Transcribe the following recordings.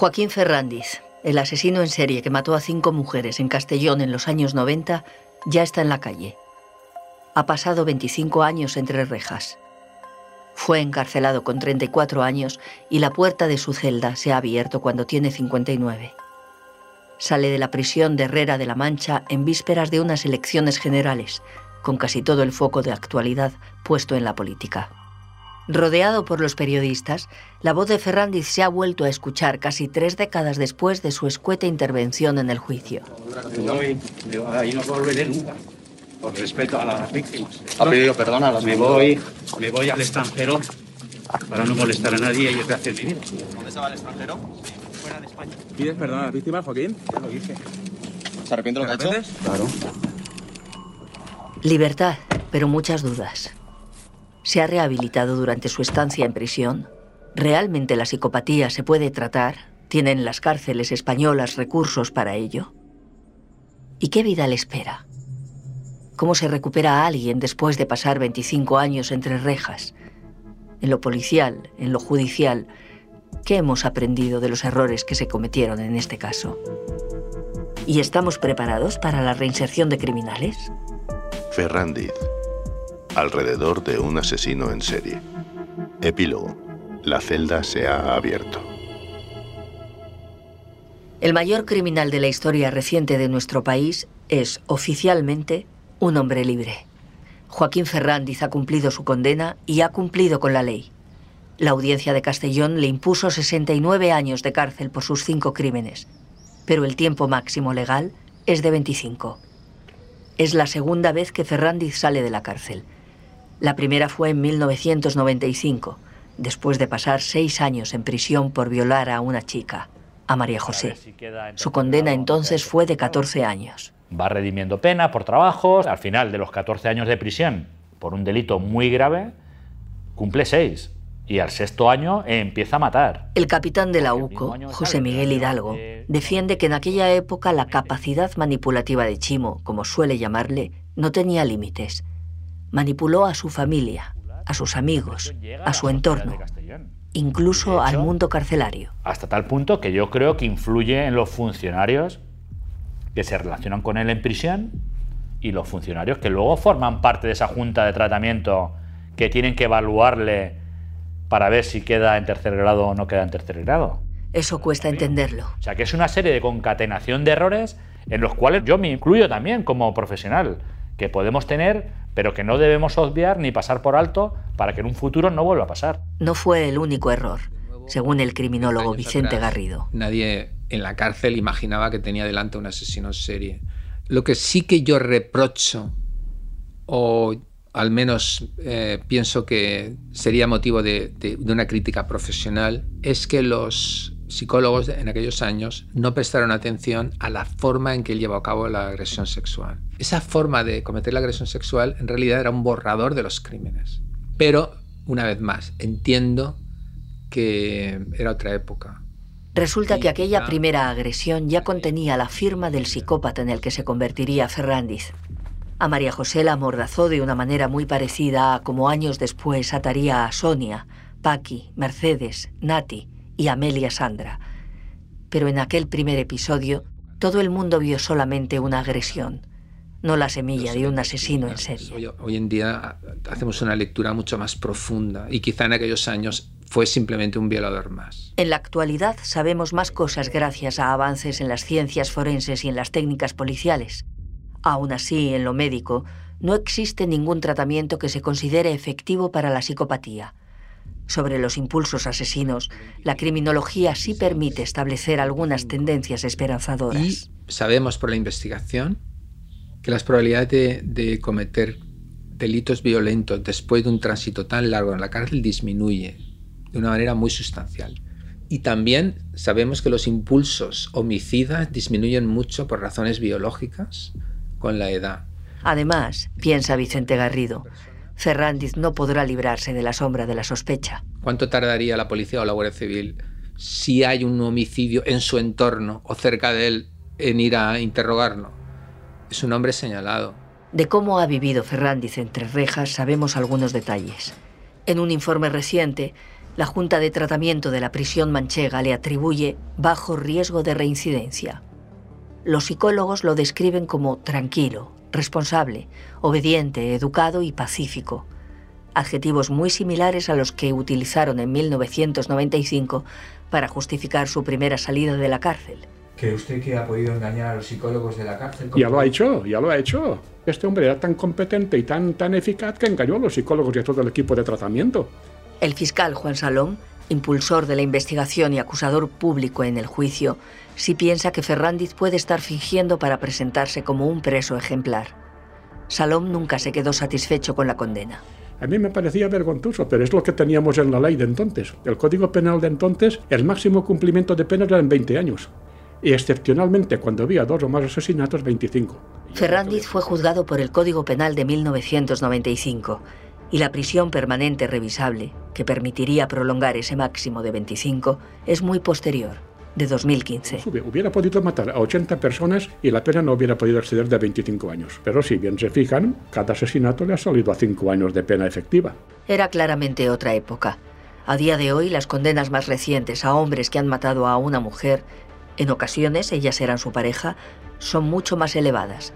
Joaquín Ferrandiz, el asesino en serie que mató a cinco mujeres en Castellón en los años 90, ya está en la calle. Ha pasado 25 años entre rejas. Fue encarcelado con 34 años y la puerta de su celda se ha abierto cuando tiene 59. Sale de la prisión de Herrera de la Mancha en vísperas de unas elecciones generales, con casi todo el foco de actualidad puesto en la política. Rodeado por los periodistas, la voz de Ferrandiz se ha vuelto a escuchar casi tres décadas después de su escueta intervención en el juicio. no volveré nunca, por respeto a las víctimas. ¿Ha pedido perdón a las Me voy, me voy al extranjero para no molestar a nadie y hacer mi vida. ¿Dónde se va al extranjero? Fuera de España. ¿Pides perdón a las víctimas, Joaquín? Ya lo dije. ¿Se arrepiente lo que ha hecho? Claro. Libertad, pero muchas dudas. ¿Se ha rehabilitado durante su estancia en prisión? ¿Realmente la psicopatía se puede tratar? ¿Tienen las cárceles españolas recursos para ello? ¿Y qué vida le espera? ¿Cómo se recupera a alguien después de pasar 25 años entre rejas? En lo policial, en lo judicial, ¿qué hemos aprendido de los errores que se cometieron en este caso? ¿Y estamos preparados para la reinserción de criminales? Ferrandiz. Alrededor de un asesino en serie. Epílogo. La celda se ha abierto. El mayor criminal de la historia reciente de nuestro país es, oficialmente, un hombre libre. Joaquín Ferrandiz ha cumplido su condena y ha cumplido con la ley. La audiencia de Castellón le impuso 69 años de cárcel por sus cinco crímenes, pero el tiempo máximo legal es de 25. Es la segunda vez que Ferrandiz sale de la cárcel. La primera fue en 1995, después de pasar seis años en prisión por violar a una chica, a María José. Su condena entonces fue de 14 años. Va redimiendo pena por trabajos. Al final de los 14 años de prisión por un delito muy grave, cumple seis. Y al sexto año empieza a matar. El capitán de la UCO, José Miguel Hidalgo, defiende que en aquella época la capacidad manipulativa de Chimo, como suele llamarle, no tenía límites manipuló a su familia, a sus amigos, a su entorno, incluso al mundo carcelario. Hasta tal punto que yo creo que influye en los funcionarios que se relacionan con él en prisión y los funcionarios que luego forman parte de esa junta de tratamiento que tienen que evaluarle para ver si queda en tercer grado o no queda en tercer grado. Eso cuesta entenderlo. O sea que es una serie de concatenación de errores en los cuales yo me incluyo también como profesional que podemos tener, pero que no debemos obviar ni pasar por alto para que en un futuro no vuelva a pasar. No fue el único error, según el criminólogo Vicente Garrido. Nadie en la cárcel imaginaba que tenía delante un asesino en serie. Lo que sí que yo reprocho, o al menos eh, pienso que sería motivo de, de una crítica profesional, es que los psicólogos en aquellos años no prestaron atención a la forma en que él llevó a cabo la agresión sexual. Esa forma de cometer la agresión sexual en realidad era un borrador de los crímenes. Pero, una vez más, entiendo que era otra época. Resulta que aquella primera agresión ya contenía la firma del psicópata en el que se convertiría Ferrandiz. A María José la amordazó de una manera muy parecida a como años después ataría a Sonia, Paqui, Mercedes, Nati y Amelia Sandra. Pero en aquel primer episodio, todo el mundo vio solamente una agresión, no la semilla de un asesino en serie. Hoy, en día hacemos una lectura mucho más profunda y quizá en aquellos años fue simplemente un violador más. En la actualidad sabemos más cosas gracias a avances en las ciencias forenses y en las técnicas policiales. Aún así, en lo médico, no existe ningún tratamiento que se considere efectivo para la psicopatía sobre los impulsos asesinos, la criminología sí permite establecer algunas tendencias esperanzadoras. Y sabemos por la investigación que las probabilidades de, cometer delitos violentos después de un tránsito tan largo en la cárcel disminuye de una manera muy sustancial. Y también sabemos que los impulsos homicidas disminuyen mucho por razones biológicas con la edad. Además, piensa Vicente Garrido, Ferrandiz no podrá librarse de la sombra de la sospecha. ¿Cuánto tardaría la policía o la Guardia Civil si hay un homicidio en su entorno o cerca de él en ir a interrogarlo? Es un hombre señalado. De cómo ha vivido Ferrandiz entre rejas sabemos algunos detalles. En un informe reciente, la Junta de Tratamiento de la prisión manchega le atribuye bajo riesgo de reincidencia. Los psicólogos lo describen como tranquilo, responsable, obediente, educado y pacífico, adjetivos muy similares a los que utilizaron en 1995 para justificar su primera salida de la cárcel. ¿Cree usted que ha podido engañar a los psicólogos de la cárcel? Ya lo ha hecho, ya lo ha hecho. Este hombre era tan competente y tan, tan eficaz que engañó a los psicólogos y a todo el equipo de tratamiento. El fiscal Juan Salón, impulsor de la investigación y acusador público en el juicio, sí piensa que Ferrandiz puede estar fingiendo para presentarse como un preso ejemplar. Salom nunca se quedó satisfecho con la condena. A mí me parecía vergonzoso, pero es lo que teníamos en la ley de entonces. El Código Penal de entonces, el máximo cumplimiento de penas en 20 años. Y excepcionalmente, cuando había dos o más asesinatos, 25. Ferrandiz fue juzgado por el Código Penal de 1995 y la prisión permanente revisable, que permitiría prolongar ese máximo de 25, es muy posterior, de 2015. Hubiera podido matar a 80 personas y la pena no hubiera podido exceder de 25 años. Pero si bien se fijan, cada asesinato le ha salido a 5 años de pena efectiva. Era claramente otra época. A día de hoy, las condenas más recientes a hombres que han matado a una mujer, en ocasiones ellas eran su pareja, son mucho más elevadas.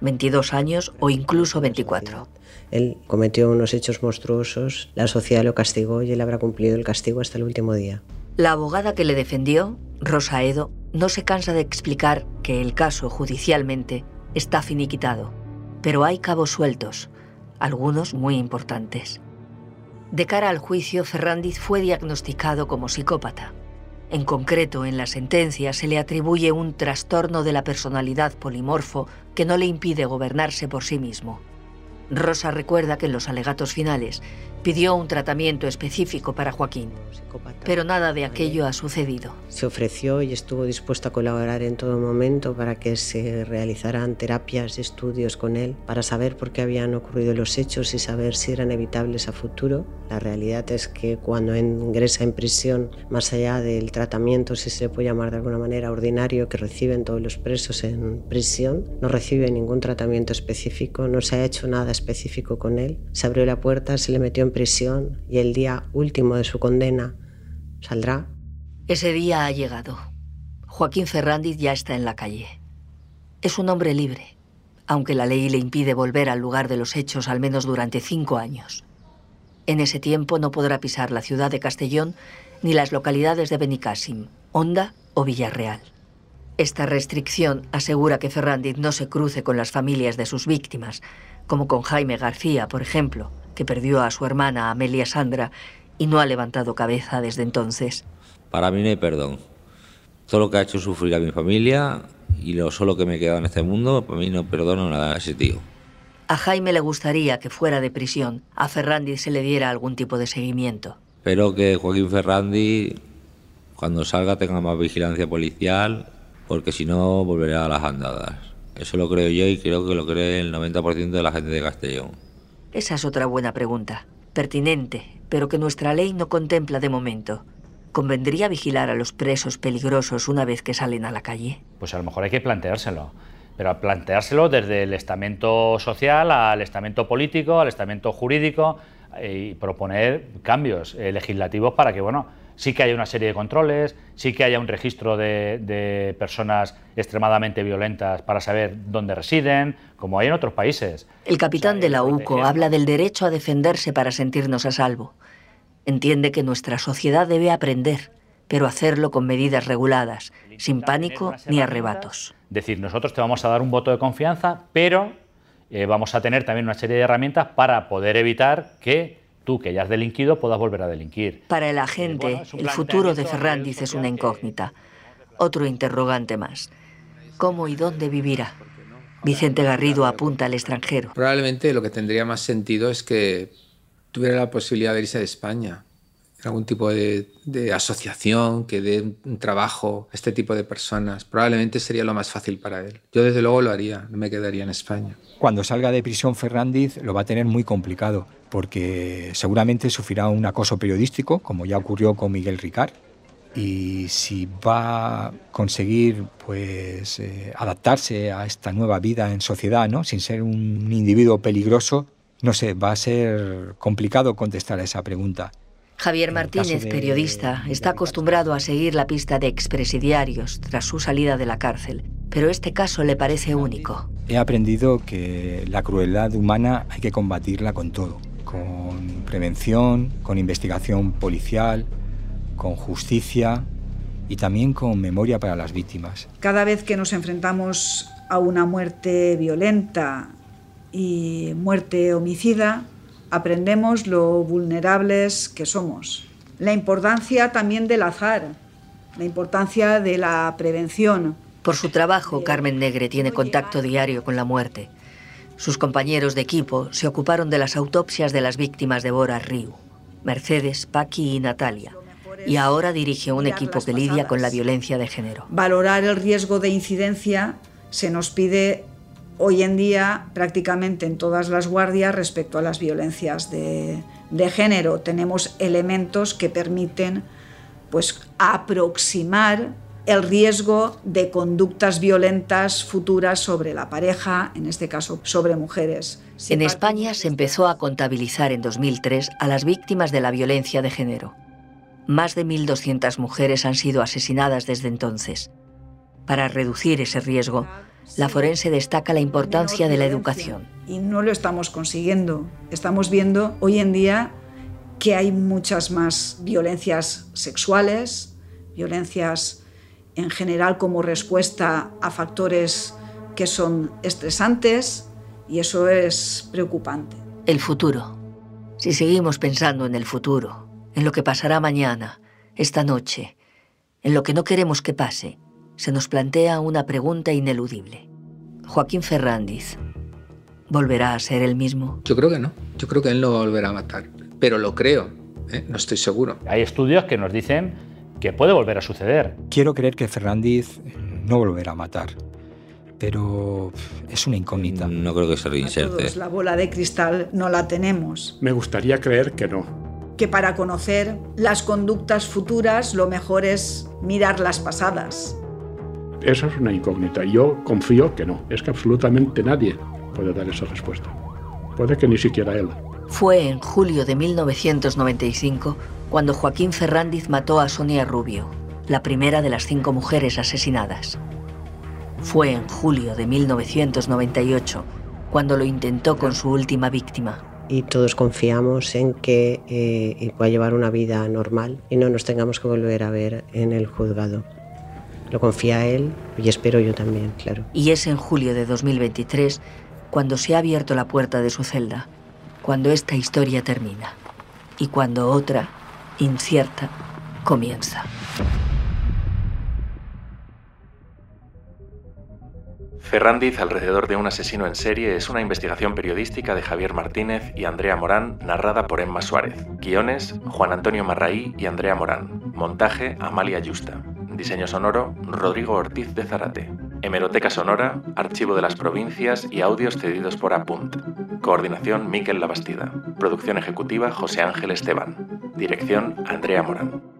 22 años o incluso 24. Él cometió unos hechos monstruosos, la sociedad lo castigó y él habrá cumplido el castigo hasta el último día. La abogada que le defendió, Rosa Edo, no se cansa de explicar que el caso judicialmente está finiquitado, pero hay cabos sueltos, algunos muy importantes. De cara al juicio, Ferrandiz fue diagnosticado como psicópata. En concreto, en la sentencia se le atribuye un trastorno de la personalidad polimorfo que no le impide gobernarse por sí mismo. Rosa recuerda que en los alegatos finales pidió un tratamiento específico para Joaquín, pero nada de aquello ha sucedido. Se ofreció y estuvo dispuesto a colaborar en todo momento para que se realizaran terapias y estudios con él para saber por qué habían ocurrido los hechos y saber si eran evitables a futuro. La realidad es que cuando ingresa en prisión, más allá del tratamiento, si se le puede llamar de alguna manera ordinario, que reciben todos los presos en prisión, no recibe ningún tratamiento específico, no se ha hecho nada específico con él. Se abrió la puerta, se le metió en prisión y el día último de su condena saldrá. Ese día ha llegado. Joaquín Ferrandiz ya está en la calle. Es un hombre libre, aunque la ley le impide volver al lugar de los hechos al menos durante cinco años. En ese tiempo no podrá pisar la ciudad de Castellón ni las localidades de Benicàssim, Honda o Villarreal. Esta restricción asegura que Ferrandiz no se cruce con las familias de sus víctimas, como con Jaime García, por ejemplo, que perdió a su hermana Amelia Sandra y no ha levantado cabeza desde entonces. Para mí no hay perdón. Todo lo que ha hecho sufrir a mi familia y lo solo que me he quedado en este mundo, para mí no perdono nada a ese tío. A Jaime le gustaría que fuera de prisión, a Ferrandi se le diera algún tipo de seguimiento. Espero que Joaquín Ferrandi, cuando salga, tenga más vigilancia policial, porque si no, volverá a las andadas. Eso lo creo yo y creo que lo cree el 90% de la gente de Castellón. Esa es otra buena pregunta, pertinente, pero que nuestra ley no contempla de momento. ¿Convendría vigilar a los presos peligrosos una vez que salen a la calle? Pues a lo mejor hay que planteárselo. Pero planteárselo desde el estamento social al estamento político, al estamento jurídico eh, y proponer cambios eh, legislativos para que, bueno, sí que haya una serie de controles, sí que haya un registro de, personas extremadamente violentas para saber dónde residen, como hay en otros países. El capitán de la UCO habla del derecho a defenderse para sentirnos a salvo. Entiende que nuestra sociedad debe aprender, pero hacerlo con medidas reguladas, sin pánico ni arrebatos. Decir, nosotros te vamos a dar un voto de confianza, pero eh, vamos a tener también una serie de herramientas para poder evitar que tú que ya has delinquido puedas volver a delinquir. Para el agente, el futuro de Ferrandiz es una incógnita. Otro interrogante más. ¿Cómo y dónde vivirá? Vicente Garrido apunta al extranjero. Probablemente lo que tendría más sentido es que tuviera la posibilidad de irse de España. Algún tipo de, de asociación que dé un trabajo a este tipo de personas. Probablemente sería lo más fácil para él. Yo desde luego lo haría, no me quedaría en España. Cuando salga de prisión Ferrandiz lo va a tener muy complicado porque seguramente sufrirá un acoso periodístico, como ya ocurrió con Miguel Ricard. Y si va a conseguir pues, eh, adaptarse a esta nueva vida en sociedad, ¿no? sin ser un individuo peligroso, No sé, va a ser complicado contestar a esa pregunta. Javier Martínez, periodista, está acostumbrado a seguir la pista de expresidiarios tras su salida de la cárcel, pero este caso le parece único. He aprendido que la crueldad humana hay que combatirla con todo, con prevención, con investigación policial, con justicia y también con memoria para las víctimas. Cada vez que nos enfrentamos a una muerte violenta y muerte homicida, aprendemos lo vulnerables que somos. La importancia también del azar, la importancia de la prevención. Por su trabajo, Carmen Negre tiene contacto diario con la muerte. Sus compañeros de equipo se ocuparon de las autopsias de las víctimas de Bora Riu, Mercedes, Paqui y Natalia. Y ahora dirige un equipo que lidia con la violencia de género. Valorar el riesgo de incidencia se nos pide hoy en día prácticamente en todas las guardias respecto a las violencias de, género. Tenemos elementos que permiten pues, aproximar el riesgo de conductas violentas futuras sobre la pareja, en este caso sobre mujeres. en España se empezó a contabilizar en 2003 a las víctimas de la violencia de género. Más de 1.200 mujeres han sido asesinadas desde entonces. Para reducir ese riesgo, la forense destaca la importancia de la educación. Y no lo estamos consiguiendo. Estamos viendo hoy en día que hay muchas más violencias sexuales, violencias en general como respuesta a factores que son estresantes y eso es preocupante. El futuro. Si seguimos pensando en el futuro, en lo que pasará mañana, esta noche, en lo que no queremos que pase, se nos plantea una pregunta ineludible. Joaquín Ferrandiz, ¿volverá a ser el mismo? Yo creo que no. Yo creo que él no volverá a matar. Pero lo creo. ¿eh? No estoy seguro. Hay estudios que nos dicen que puede volver a suceder. Quiero creer que Ferrandiz no volverá a matar. Pero es una incógnita. No creo que se reinserte. la bola de cristal no la tenemos. Me gustaría creer que no. Que para conocer las conductas futuras lo mejor es mirar las pasadas. Esa es una incógnita. Yo confío que no. Es que absolutamente nadie puede dar esa respuesta. Puede que ni siquiera él. Fue en julio de 1995 cuando Joaquín Ferrandiz mató a Sonia Rubio, la primera de las cinco mujeres asesinadas. Fue en julio de 1998 cuando lo intentó con su última víctima. Y todos confiamos en que eh, va a llevar una vida normal y no nos tengamos que volver a ver en el juzgado. Lo confía él y espero yo también, claro. Y es en julio de 2023 cuando se ha abierto la puerta de su celda, cuando esta historia termina y cuando otra, incierta, comienza. Ferrandiz alrededor de un asesino en serie es una investigación periodística de Javier Martínez y Andrea Morán narrada por Emma Suárez. Guiones, Juan Antonio Marraí y Andrea Morán. Montaje, Amalia Yusta. Diseño sonoro, Rodrigo Ortiz de Zarate. Hemeroteca sonora, Archivo de las Provincias y audios cedidos por Apunt. Coordinación, Miquel Labastida. Producción ejecutiva, José Ángel Esteban. Dirección, Andrea Morán.